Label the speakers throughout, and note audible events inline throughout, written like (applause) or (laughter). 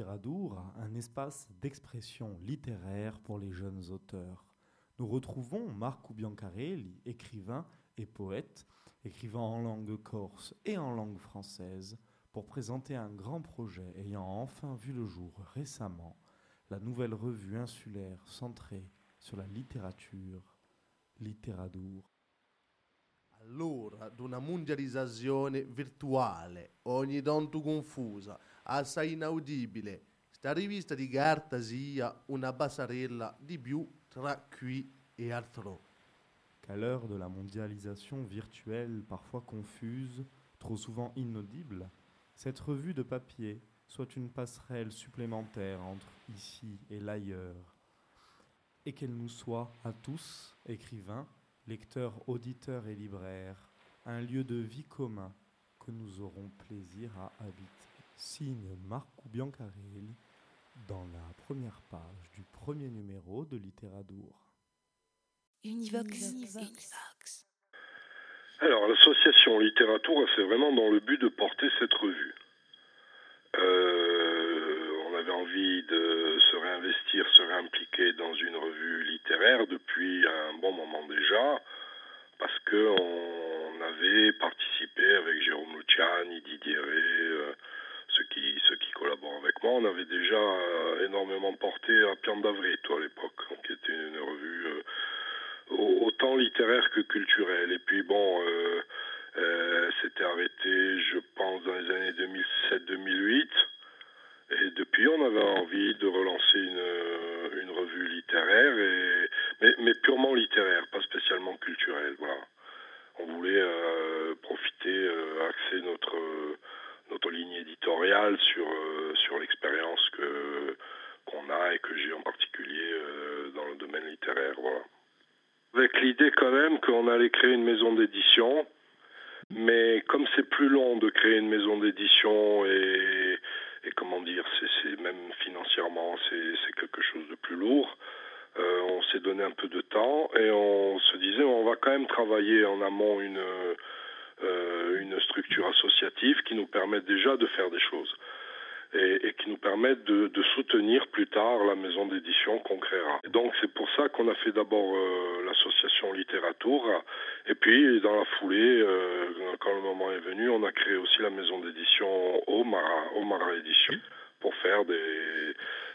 Speaker 1: Un espace d'expression littéraire pour les jeunes auteurs. Nous retrouvons Marco Biancarelli, écrivain et poète, écrivant en langue corse et en langue française, pour présenter un grand projet ayant enfin vu le jour récemment, la nouvelle revue insulaire centrée sur la littérature, Littéradour.
Speaker 2: Allora, d'una mondializzazione virtuale, ogni tanto confusa, sta rivista di una di qui e.
Speaker 1: Qu'à l'heure de la mondialisation virtuelle parfois confuse, trop souvent inaudible, cette revue de papier soit une passerelle supplémentaire entre ici et l'ailleurs, et qu'elle nous soit à tous, écrivains, lecteurs, auditeurs et libraires, un lieu de vie commun que nous aurons plaisir à habiter. Signe Marco Biancarelli dans la première page du premier numéro de Littéradour.
Speaker 3: Univox. Univox.
Speaker 4: Alors, l'association Littérature, c'est vraiment dans le but de porter cette revue. Euh, on avait envie de se réinvestir, se réimpliquer dans une revue littéraire depuis un bon moment déjà, parce qu'on avait participé avec Jérôme Luciani, Didier Ré, euh, ceux, qui, collaborent avec moi, on avait déjà euh, énormément porté à Pian d'Avril, à l'époque, qui était une revue euh, au- autant littéraire que culturelle. Et puis bon, euh, c'était arrêté, je pense, dans les années 2007-2008. Et depuis, on avait envie de relancer une, une revue littéraire, et, mais, mais purement littéraire, pas spécialement culturelle. Voilà. On voulait euh, profiter, euh, axer notre, euh, notre ligne éditoriale sur, euh, sur l'expérience que qu'on a et que j'ai en particulier euh, dans le domaine littéraire. Voilà. Avec l'idée même qu'on allait créer une maison d'édition, mais comme c'est plus long de créer une maison d'édition et, comment dire, c'est même financièrement, c'est quelque chose de plus lourd. euh, on s'est donné un peu de temps et on se disait on va quand même travailler en amont une, euh, une structure associative qui nous permette déjà de faire des choses et, qui nous permette de, de soutenir plus tard la maison d'édition qu'on créera. Et donc c'est pour ça qu'on a fait d'abord euh, Littérature et puis dans la foulée, euh, quand le moment est venu, on a créé aussi la maison d'édition Omara, Omara Édition pour faire des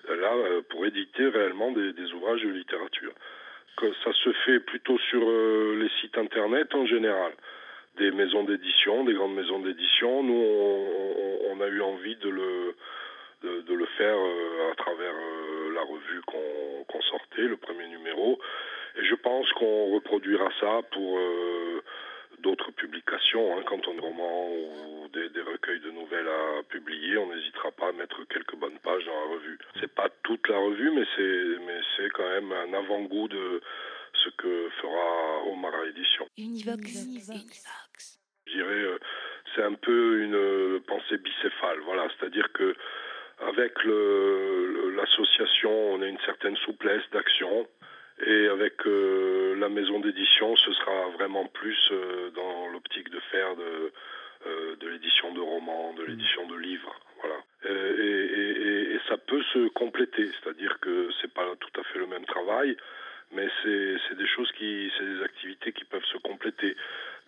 Speaker 4: là euh, pour éditer réellement des, ouvrages de littérature. Que ça se fait plutôt sur euh, les sites internet en général des maisons d'édition, des grandes maisons d'édition. Nous, on, a eu envie de le, de, le faire euh, à travers euh, la revue qu'on sortait, le premier numéro. Et je pense qu'on reproduira ça pour euh, d'autres publications. hein. Quand on a un roman ou des, des recueils de nouvelles à publier, on n'hésitera pas à mettre quelques bonnes pages dans la revue. C'est pas toute la revue, mais c'est mais c'est quand même un avant-goût de ce que fera Omara Édition.
Speaker 3: Univox. Univox.
Speaker 4: Je dirais, euh, c'est un peu une euh, pensée bicéphale. Voilà, c'est-à-dire que avec le- le- l'association, on a une certaine souplesse d'action. Et avec euh, la maison d'édition, ce sera vraiment plus euh, dans l'optique de faire de, euh, de l'édition de romans, de l'édition de livres. Voilà. Et, et- et- et ça peut se compléter, c'est-à-dire que c'est pas tout à fait le même travail, mais c'est des choses qui, c'est des activités qui peuvent se compléter.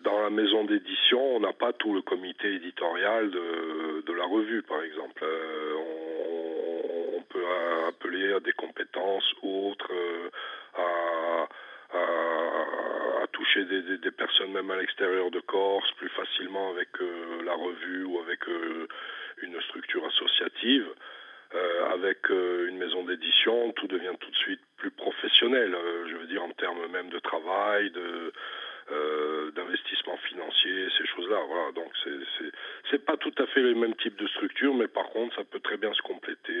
Speaker 4: Dans la maison d'édition, on n'a pas tout le comité éditorial de, de la revue, par exemple. On, on peut appeler à des compétences autres, à, toucher des, personnes même à l'extérieur de Corse plus facilement avec euh, la revue ou avec euh, une structure associative. Euh, avec une maison d'édition, tout devient tout de suite plus professionnel. Je veux dire en termes même de travail, de d'investissement financier, ces choses-là. Voilà. Donc c'est c'est pas tout à fait le même type de structure, mais par contre ça peut très bien se compléter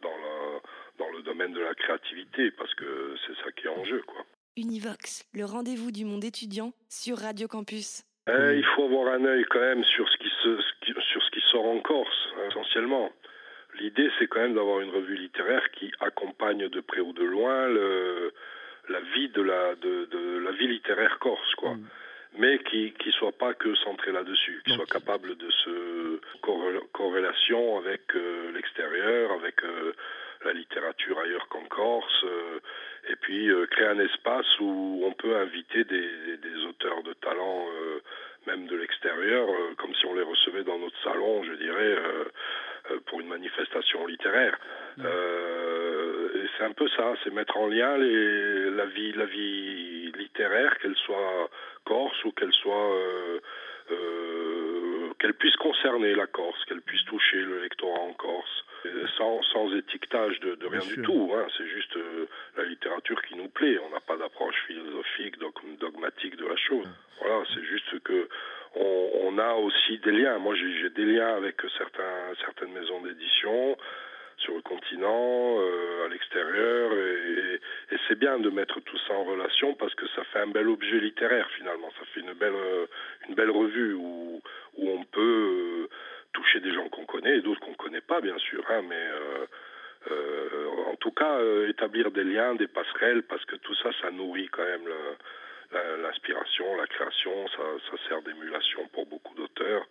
Speaker 4: dans la dans le domaine de la créativité parce que c'est ça qui est en jeu, quoi.
Speaker 3: Univox, le rendez-vous du monde étudiant sur Radio Campus.
Speaker 4: Euh, il faut avoir un œil quand même sur ce qui se ce qui- sur ce qui sort en Corse hein, essentiellement. L'idée c'est quand même d'avoir une revue littéraire qui accompagne de près ou de loin le, la vie de la de, de la vie littéraire corse quoi.
Speaker 1: Mm.
Speaker 4: Mais qui qui soit pas que centré là-dessus, qui soit capable de se corré- corrélation avec euh, l'extérieur, avec euh, la littérature ailleurs qu'en Corse, euh, et puis euh, créer un espace où on peut inviter des, auteurs de talent, euh, même de l'extérieur, comme si on les recevait dans notre salon, je dirais, pour une manifestation littéraire. Euh, et c'est un peu ça, c'est mettre en lien les, la vie, la vie littéraire, qu'elle soit corse ou qu'elle soit euh, euh, qu'elle puisse concerner la Corse, qu'elle puisse toucher le lectorat en Corse, euh, sans, sans étiquetage de, de rien
Speaker 1: Bien
Speaker 4: du
Speaker 1: sûr.
Speaker 4: tout. hein. C'est juste euh, la littérature qui nous plaît. On n'a pas d'approche philosophique, dog- dogmatique de la chose. Voilà, c'est juste que on, on a aussi des liens. Moi, j'ai j'ai des liens avec certains, certaines maisons d'édition sur le continent, euh, à l'extérieur, et, c'est bien de mettre tout ça en relation parce que ça fait un bel objet littéraire finalement. Ça fait une belle, euh, une belle revue où, où on peut euh, toucher des gens qu'on connaît et d'autres qu'on connaît pas, bien sûr, hein, mais en tout cas établir des liens, des passerelles, parce que tout ça, ça nourrit quand même l'inspiration, la création, ça, ça sert d'émulation pour beaucoup d'auteurs.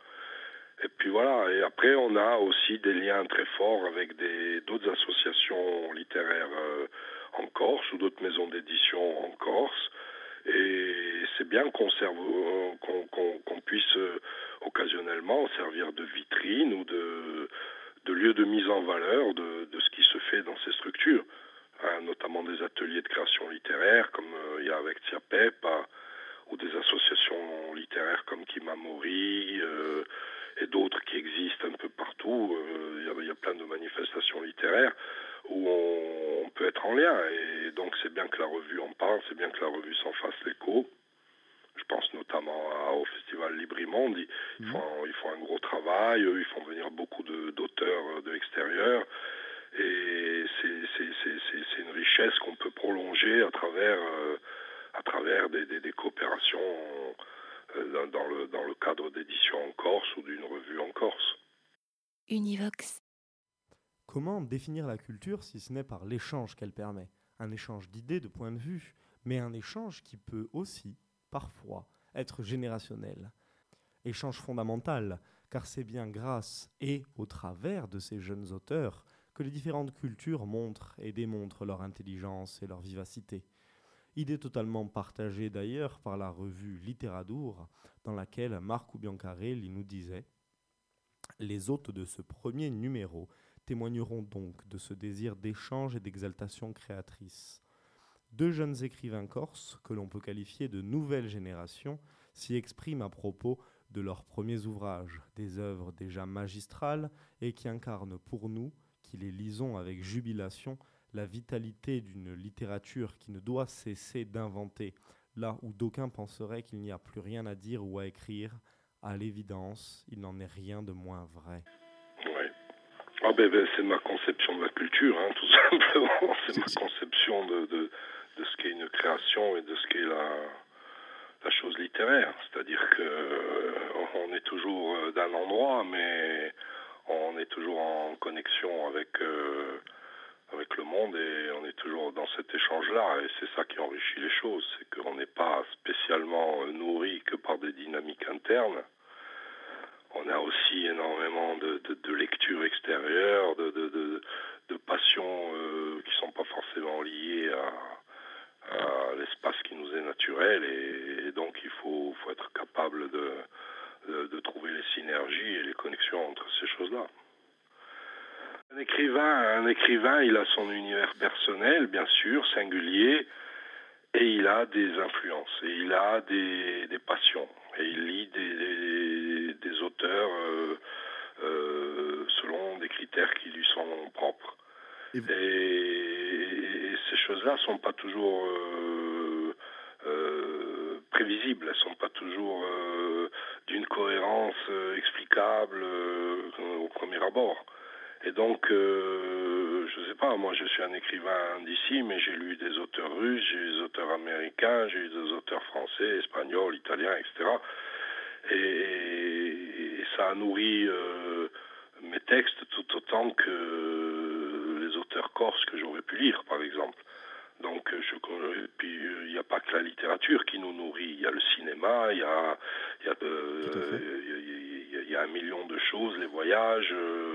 Speaker 4: Et puis voilà, et après on a aussi des liens très forts avec d'autres associations littéraires euh, en Corse ou d'autres maisons d'édition en Corse. Et c'est bien qu'on euh, puisse euh, occasionnellement servir de vitrine ou de, lieu de mise en valeur de, ce qui se fait dans ces structures, hein, notamment des ateliers de création littéraire comme il y a avec Tiapep, ou des associations littéraires comme Kimamori d'autres qui existent un peu partout. Euh, Il y, a, il y a plein de manifestations littéraires où on, on peut être en lien. Et donc c'est bien que la revue en parle, c'est bien que la revue s'en fasse l'écho. Je pense notamment à- au festival Librimonde. Ils, ils font, ils font un gros travail, eux, ils font venir beaucoup de- d'auteurs euh, de l'extérieur. Et c'est- c'est c'est- c'est- c'est une richesse qu'on peut prolonger à travers, euh, à travers des, des- des coopérations euh, dans, le, dans le cadre d'édition en Corse ou d'une revue en Corse.
Speaker 3: Univox.
Speaker 1: Comment définir la culture si ce n'est par l'échange qu'elle permet? Un échange d'idées, de points de vue, mais un échange qui peut aussi, parfois, être générationnel. Échange fondamental, car c'est bien grâce et au travers de ces jeunes auteurs que les différentes cultures montrent et démontrent leur intelligence et leur vivacité. Idée totalement partagée d'ailleurs par la revue Littéradour, dans laquelle Marco Biancarelli nous disait Les hôtes de ce premier numéro témoigneront donc de ce désir d'échange et d'exaltation créatrice. Deux jeunes écrivains corses, que l'on peut qualifier de nouvelle génération, s'y expriment à propos de leurs premiers ouvrages, des œuvres déjà magistrales et qui incarnent pour nous, qui les lisons avec jubilation, la vitalité d'une littérature qui ne doit cesser d'inventer, là où d'aucuns penseraient qu'il n'y a plus rien à dire ou à écrire, à l'évidence, il n'en est rien de moins vrai.
Speaker 4: Ouais. Ah ben, ben, c'est ma conception de la culture, hein, tout (laughs) simplement. C'est ma conception de, de, de ce qu'est une création et de ce qu'est la, la chose littéraire. C'est-à-dire que euh, on est toujours euh, d'un endroit, mais on est toujours en connexion avec euh, avec le monde et on est toujours dans cet échange-là. Et c'est ça qui enrichit les choses, c'est qu'on n'est pas spécialement euh, nourri que par des dynamiques internes. On a aussi énormément de, de, lectures extérieures, de, de, de, passions euh, qui sont pas forcément liées à, l'espace qui nous est naturel et, et donc il faut, faut être capable de, de trouver les synergies et les connexions entre ces choses-là. Un écrivain, un écrivain, il a son univers personnel, bien sûr, singulier, et il a des influences, et il a des, des passions, et il lit des, des, des auteurs euh, euh, selon des critères qui lui sont propres.
Speaker 2: Et-
Speaker 4: Et, et ces choses-là sont pas toujours euh, prévisibles, elles sont pas toujours d'une cohérence explicable au premier abord. Et donc, euh, je sais pas, moi je suis un écrivain d'ici, mais j'ai lu des auteurs russes, j'ai lu des auteurs américains, j'ai lu des auteurs français, espagnols, italiens, etc. Et, et ça a nourri euh, mes textes tout autant que les auteurs corses que j'aurais pu lire, par exemple. Donc, je, et puis euh, il n'y a pas que la littérature qui nous nourrit, il y a le cinéma, il y a, y y y un million de choses, les voyages, euh,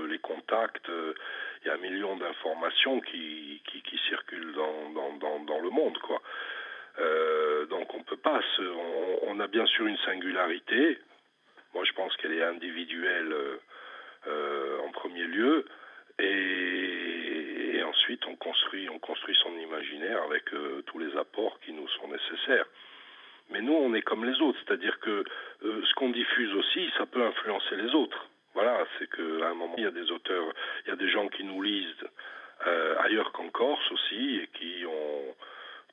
Speaker 4: euh, il y a un million d'informations qui, circulent dans, le monde, quoi. Euh, donc on peut pas se, on, a bien sûr une singularité. Moi je pense qu'elle est individuelle euh, en premier lieu, et, ensuite on construit, on construit son imaginaire avec tous les apports qui nous sont nécessaires. Mais nous on est comme les autres, c'est-à-dire que ce qu'on diffuse aussi, ça peut influencer les autres. Voilà, il y a des auteurs, il y a des gens qui nous lisent euh, ailleurs qu'en Corse aussi et qui ont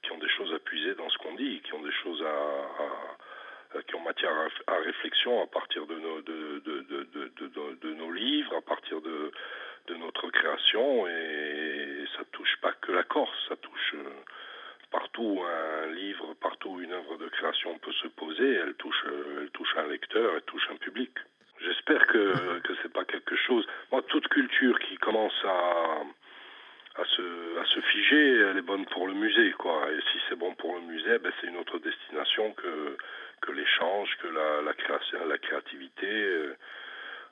Speaker 4: qui ont des choses à puiser dans ce qu'on dit, qui ont des choses à, qui ont matière à, réflexion à partir de nos, de, de, de, nos livres, à partir de, notre création, et ça touche pas que la Corse, ça touche euh, partout où un livre, partout où une œuvre de création peut se poser, elle touche, euh, elle touche un lecteur, elle touche un public. J'espère que que c'est pas quelque chose. Moi, toute culture qui commence à à se, à se figer, elle est bonne pour le musée, quoi. Et si c'est bon pour le musée, ben c'est une autre destination que, que l'échange, que la, la création, la créativité. euh,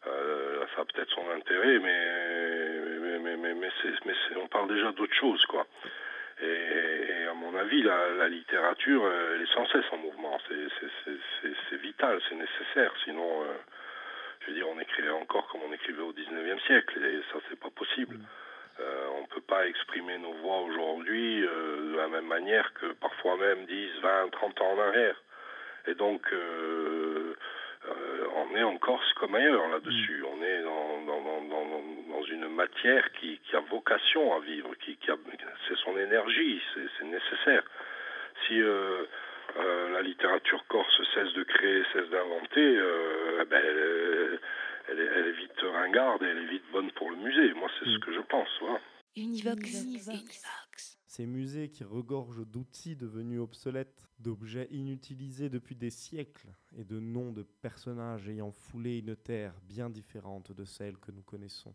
Speaker 4: euh, ça a peut-être son intérêt, mais, mais, mais, mais, mais c'est, mais c'est- on parle déjà d'autre chose, quoi. Et, et à mon avis, la, la littérature, euh, elle est sans cesse en mouvement. C'est, c'est, c'est, c'est, c'est vital, c'est nécessaire. Sinon, euh, je veux dire, on écrivait encore comme on écrivait au 19e siècle, et ça, c'est pas possible. Euh, on ne peut pas exprimer nos voix aujourd'hui euh, de la même manière que parfois même 10, 20, 30 ans en arrière. Et donc, euh, euh, on est en Corse comme ailleurs là-dessus. On est dans, dans, dans, dans, dans une matière qui, qui a vocation à vivre, qui, qui a, c'est son énergie, c'est, nécessaire. Si euh, euh, la littérature corse cesse de créer, cesse d'inventer, euh, eh ben, elle, est- elle est, elle est vite ringarde et elle est vite bonne pour le musée. Moi, c'est ce que je pense. Voilà.
Speaker 3: Univox. Univox.
Speaker 1: Ces musées qui regorgent d'outils devenus obsolètes, d'objets inutilisés depuis des siècles et de noms de personnages ayant foulé une terre bien différente de celle que nous connaissons.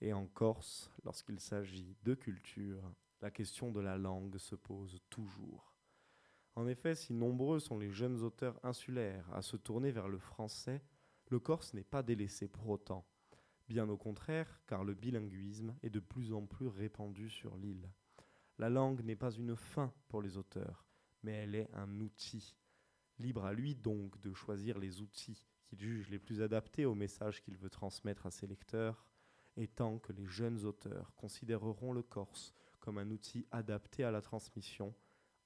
Speaker 1: Et en Corse, lorsqu'il s'agit de culture, la question de la langue se pose toujours. En effet, si nombreux sont les jeunes auteurs insulaires à se tourner vers le français, le corse n'est pas délaissé pour autant. Bien au contraire, car le bilinguisme est de plus en plus répandu sur l'île. La langue n'est pas une fin pour les auteurs, mais elle est un outil. Libre à lui donc de choisir les outils qu'il juge les plus adaptés au message qu'il veut transmettre à ses lecteurs, et tant que les jeunes auteurs considéreront le corse comme un outil adapté à la transmission,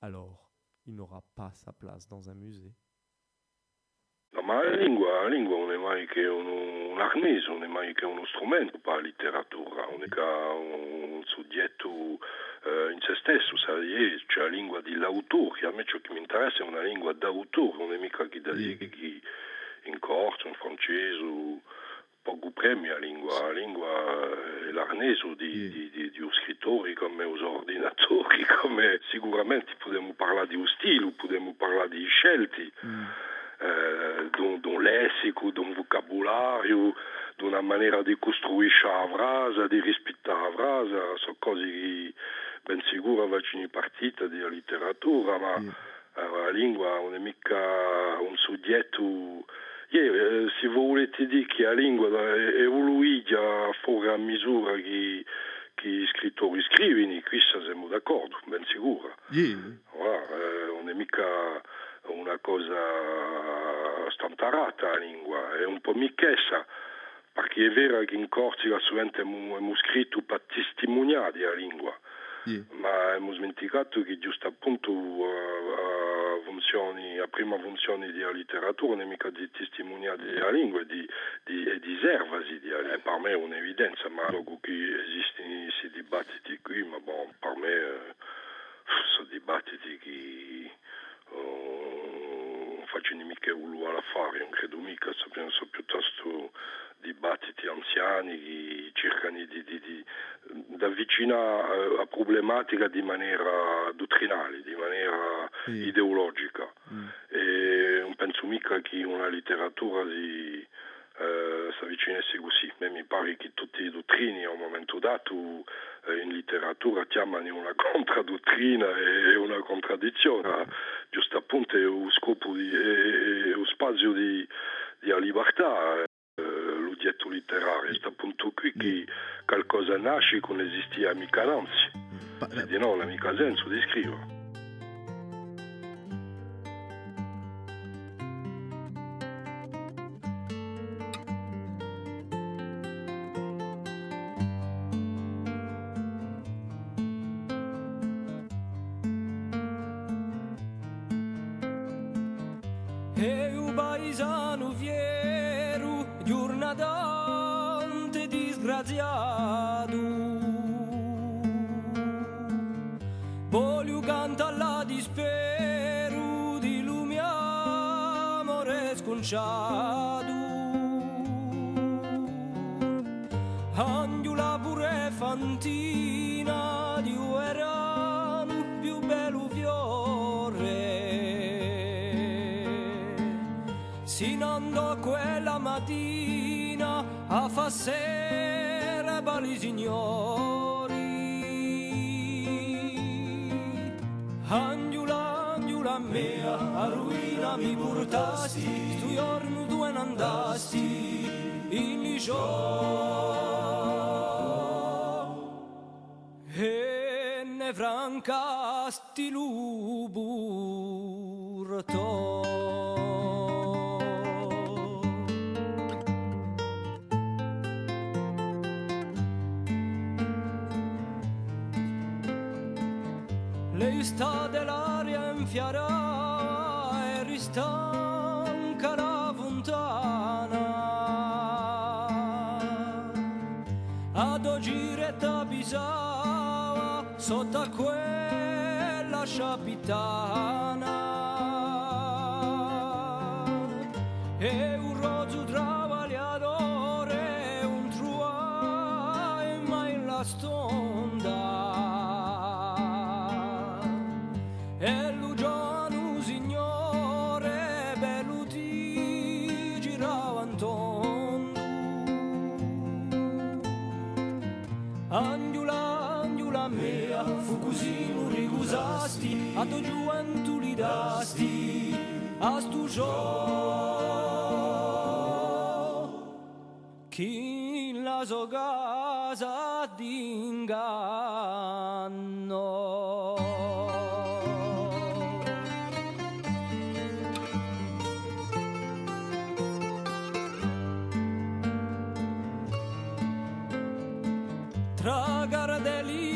Speaker 1: alors il n'aura pas sa place dans un musée.
Speaker 4: Ma la lingua, lingua non è mai che un, un non è mai che uno strumento per la letteratura, è un soggetto eh, in se stesso, c'è la lingua dell'autore, a me ciò che mi interessa è una lingua d'autore, non è mica chi da lì, che chi in corso, in francese, o poco premi la lingua, la lingua è l'arneso di, di, di, di os scrittori come os ordinatori, (laughs) come sicuramente potremmo parlare di un stile, potremmo parlare di scelti, eh, d'un, d'un lessico, d'un vocabolario, di una maniera di costruire la frase, di rispettare la frase, sono cose che ben sicuro faccio in partita di letteratura, ma eh, la lingua non è mica un soggetto... Yeah, se volete dire che la lingua è evoluita fuori a misura che, che i scrittori scrivono, questo siamo d'accordo, ben sicuro.
Speaker 2: Yeah.
Speaker 4: Voilà, eh, non è mica una cosa stantarata la lingua, è un po' michessa, perché è vero che in Corsica sovente abbiamo scritto per testimoniare la lingua, Ma abbiamo dimenticato che giusto appunto eh, eh, funzioni, la prima funzione della letteratura non è mica di testimoniare della lingua, di, di, e di servasi, di, eh, per me è un'evidenza, ma dopo che esistono questi dibattiti qui, ma bon, per me eh, sono dibattiti che oh, non faccio mica volere fare, non credo mica, penso piuttosto dibattiti anziani che cercano di, di, di, di avvicinare a problematica di maniera dottrinale, di maniera
Speaker 5: Sì.
Speaker 4: ideologica.
Speaker 5: Mm.
Speaker 4: E non penso mica che una letteratura si, eh, si avvicinasse così. Ma mi pare che tutte le dottrine a un momento dato eh, in letteratura chiamano una (laughs) contraddottrina e una contraddizione. Giusto appunto è lo scopo è lo spazio di, di libertà. Eh, l'oggetto letterario, è appunto qui che qualcosa nasce che non esistia mica anzi.
Speaker 5: Pa-
Speaker 4: E di no, non ha mica senso di scrivere.
Speaker 6: Mattina a fa sera per i signori Angiula, angiula mea, a ruina mi portasti Tu giorno non andasti in liceo e ne francasti l'uburto. ristade l'aria infiarà e ristanca la fontana. Ad ogire tabisava sotto quella sciapitana non ricusasti, a tu gioventù li dasti, a stu chi la sua casa d'inganno. tra gardeline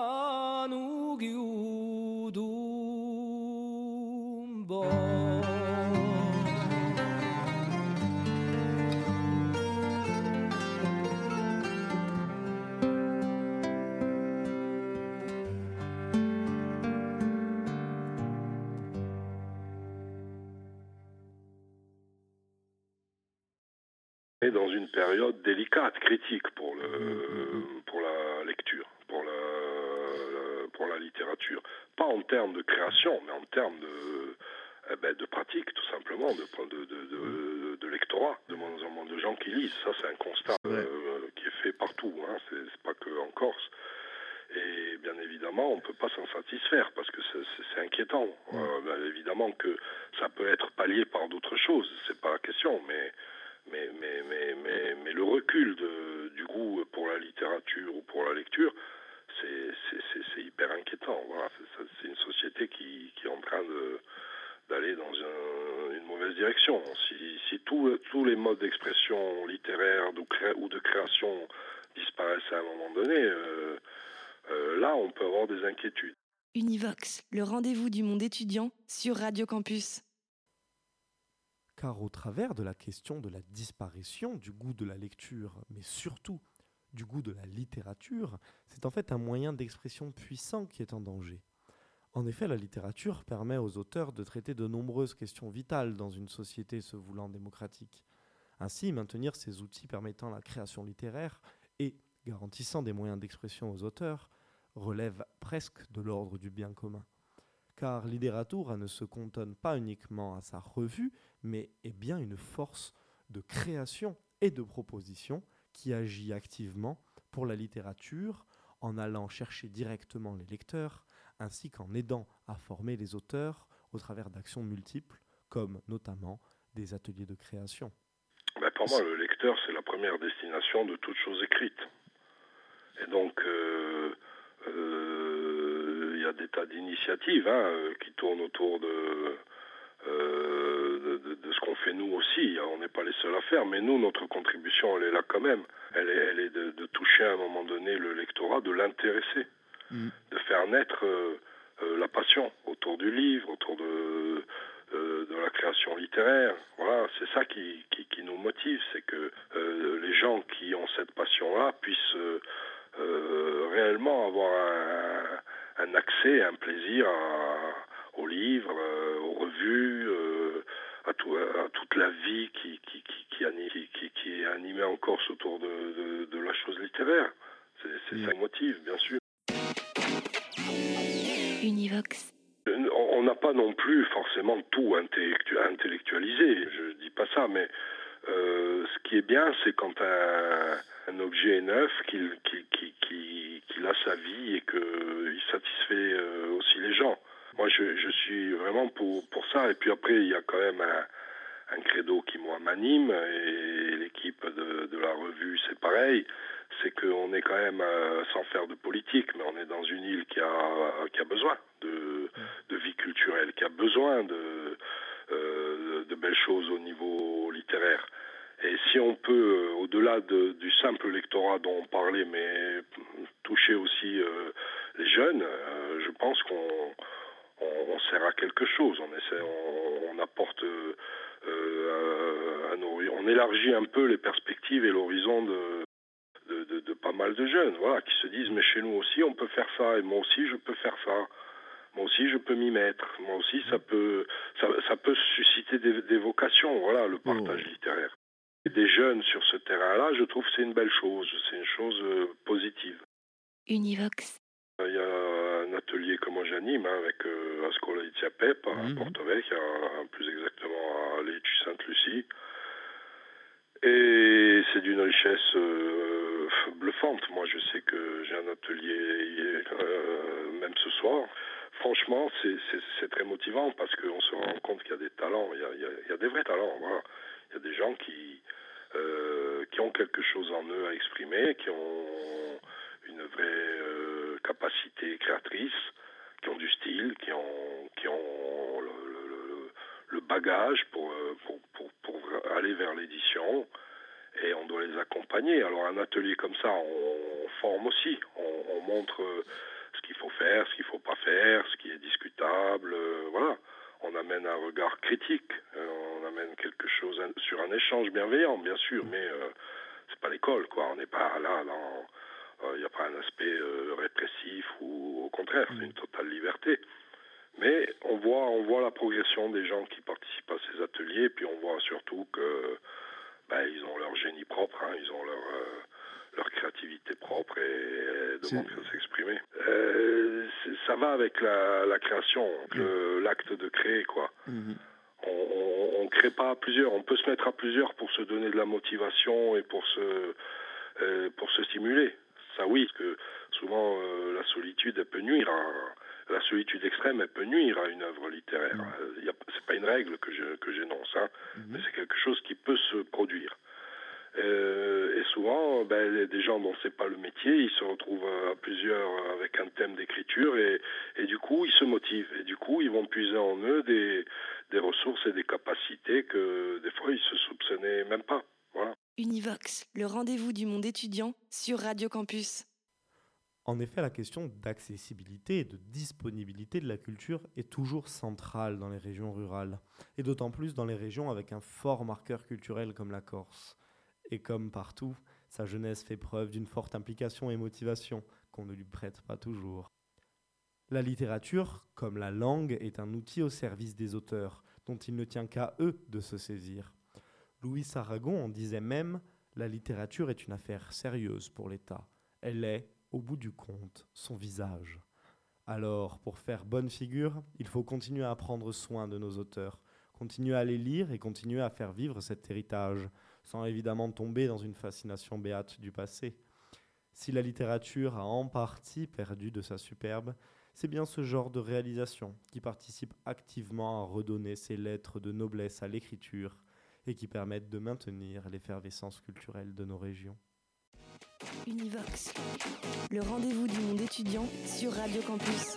Speaker 4: critique pour, le, pour la lecture, pour la, pour la littérature. Pas en termes de création, mais en termes de, eh ben, de pratique, tout simplement, de, de, de, de, lectorat, de moins en moins de gens qui lisent. Ça, c'est un constat euh, qui est fait partout, hein. c'est pas que en Corse. Et bien évidemment, on ne peut pas s'en satisfaire parce que c'est inquiétant. Euh, bien évidemment que ça peut être pallié par d'autres choses, c'est pas la question, mais mais, mais, mais, mais, mais le recul du goût pour la littérature ou pour la lecture, c'est hyper inquiétant. C'est une société qui, qui est en train d'aller dans un, une mauvaise direction. Si, si tous les modes d'expression littéraire ou de création disparaissent à un moment donné, euh, euh, là, on peut avoir des inquiétudes.
Speaker 3: Univox, le rendez-vous du monde étudiant sur Radio Campus.
Speaker 1: Car au travers de la question de la disparition du goût de la lecture, mais surtout du goût de la littérature, c'est en fait un moyen d'expression puissant qui est en danger. En effet, la littérature permet aux auteurs de traiter de nombreuses questions vitales dans une société se voulant démocratique. Ainsi, maintenir ces outils permettant la création littéraire et garantissant des moyens d'expression aux auteurs relève presque de l'ordre du bien commun. Car Lideratura ne se cantonne pas uniquement à sa revue, mais est bien une force de création et de proposition qui agit activement pour la littérature en allant chercher directement les lecteurs ainsi qu'en aidant à former les auteurs au travers d'actions multiples, comme notamment des ateliers de création.
Speaker 4: Ben pour moi, le lecteur, c'est la première destination de toute chose écrite. Et donc, euh, euh, a des tas d'initiatives hein, euh, qui tournent autour de, de, de, de, ce qu'on fait nous aussi. On n'est pas les seuls à faire, mais nous, notre contribution, elle est là quand même. Elle est, elle est de, toucher à un moment donné le lectorat, de l'intéresser. Mm. de faire naître euh, euh, la passion autour du livre, autour de, euh, de la création littéraire. Voilà, c'est ça qui, qui, qui, nous motive, c'est que les gens qui ont cette passion-là puissent réellement avoir un, un, accès, un plaisir à, aux livres, aux revues, à, tout, à, toute la vie qui, qui, qui, qui, est animée en Corse autour de, de, de la chose littéraire. C'est ça qui motive, bien sûr.
Speaker 3: Univox.
Speaker 4: On n'a pas non plus forcément tout intellectualisé, je ne dis pas ça, mais euh, ce qui est bien, c'est quand un, un, objet est neuf, qu'il sa vie et qu'il satisfait euh, aussi les gens. Moi, je, je suis vraiment pour, pour, ça. Et puis après, il y a quand un, credo qui, moi, m'anime. Et l'équipe de, la revue, c'est pareil c'est qu'on est quand même, euh, sans faire de politique, mais on est dans une île qui a, qui a besoin de, vie culturelle, qui a besoin de, euh, de belles choses au niveau littéraire. Et si on peut, euh, au-delà de, du simple lectorat dont on parlait, mais toucher aussi euh, les jeunes, euh, je pense qu'on on, sert à quelque chose. On, essaie, on, on apporte, un, on élargit un peu les perspectives et l'horizon de, de, de, de, pas mal de jeunes, voilà, qui se disent mais chez nous aussi on peut faire ça et moi aussi je peux faire ça, moi aussi je peux m'y mettre, moi aussi ça peut ça, ça peut susciter des, des, vocations, voilà, le partage oh. littéraire. Des jeunes sur ce terrain-là, je trouve c'est une belle chose, c'est une chose euh, positive.
Speaker 3: Univox.
Speaker 4: J'anime hein, avec euh, Ascola Pep à mm -hmm. Porto Vecchio, plus exactement à l'Étu Sainte-Lucie. Et c'est d'une richesse euh, bluffante. Moi, je sais que j'ai un atelier euh, même ce soir. Franchement, c'est très motivant parce qu'on se rend compte qu'il y a des talents, il y a, il y a, il y a des vrais talents. Voilà. Il y a des gens qui, euh, qui ont quelque chose en eux à exprimer, qui ont une vraie euh, capacité créatrice, qui ont du style, qui ont, qui ont le, le, bagage pour, pour, pour, pour aller vers l'édition et on doit les accompagner. Alors un atelier comme ça, on, forme aussi, on, on montre ce qu'il faut faire, ce qu'il faut pas faire, ce qui est discutable, euh, voilà. On amène un regard critique, euh, on amène quelque chose sur un échange bienveillant, bien sûr, mais euh, c'est pas l'école, quoi. On n'est pas là dans, euh, il n'y a pas un aspect euh, répressif ou au contraire, c'est une mm. totale liberté. Mais on voit, on voit la progression des gens qui participent à ces ateliers, puis on voit surtout que ben, ils ont leur génie propre, hein, ils ont leur, euh, leur créativité propre et, et demandent à s'exprimer. Ça va avec la, création, mm. l'acte de créer, quoi. Mm-hmm. On ne crée pas à plusieurs, on peut se mettre à plusieurs pour se donner de la motivation et pour se, pour se stimuler. Ça oui, parce que souvent euh, la solitude elle peut nuire. la solitude extrême elle peut nuire à une œuvre littéraire. Ce n'est C'est pas une règle que je que j'énonce, hein, mhm. mais c'est quelque chose qui peut se produire. Euh, et souvent, ben, des gens dont c'est pas le métier, ils se retrouvent à plusieurs avec un thème d'écriture et, et du coup, ils se motivent. Et du coup, ils vont puiser en eux des, des ressources et des capacités que des fois, ils se soupçonnaient même pas.
Speaker 3: Univox, le rendez-vous du monde étudiant sur Radio Campus.
Speaker 1: En effet, la question d'accessibilité et de disponibilité de la culture est toujours centrale dans les régions rurales, et d'autant plus dans les régions avec un fort marqueur culturel comme la Corse. Et comme partout, sa jeunesse fait preuve d'une forte implication et motivation qu'on ne lui prête pas toujours. La littérature, comme la langue, est un outil au service des auteurs, dont il ne tient qu'à eux de se saisir. Louis Aragon en disait même La littérature est une affaire sérieuse pour l'État. Elle est, au bout du compte, son visage. Alors, pour faire bonne figure, il faut continuer à prendre soin de nos auteurs, continuer à les lire et continuer à faire vivre cet héritage, sans évidemment tomber dans une fascination béate du passé. Si la littérature a en partie perdu de sa superbe, c'est bien ce genre de réalisation qui participe activement à redonner ses lettres de noblesse à l'écriture et qui permettent de maintenir l'effervescence culturelle de nos régions.
Speaker 3: Univox, le rendez-vous du monde étudiant sur Radio Campus.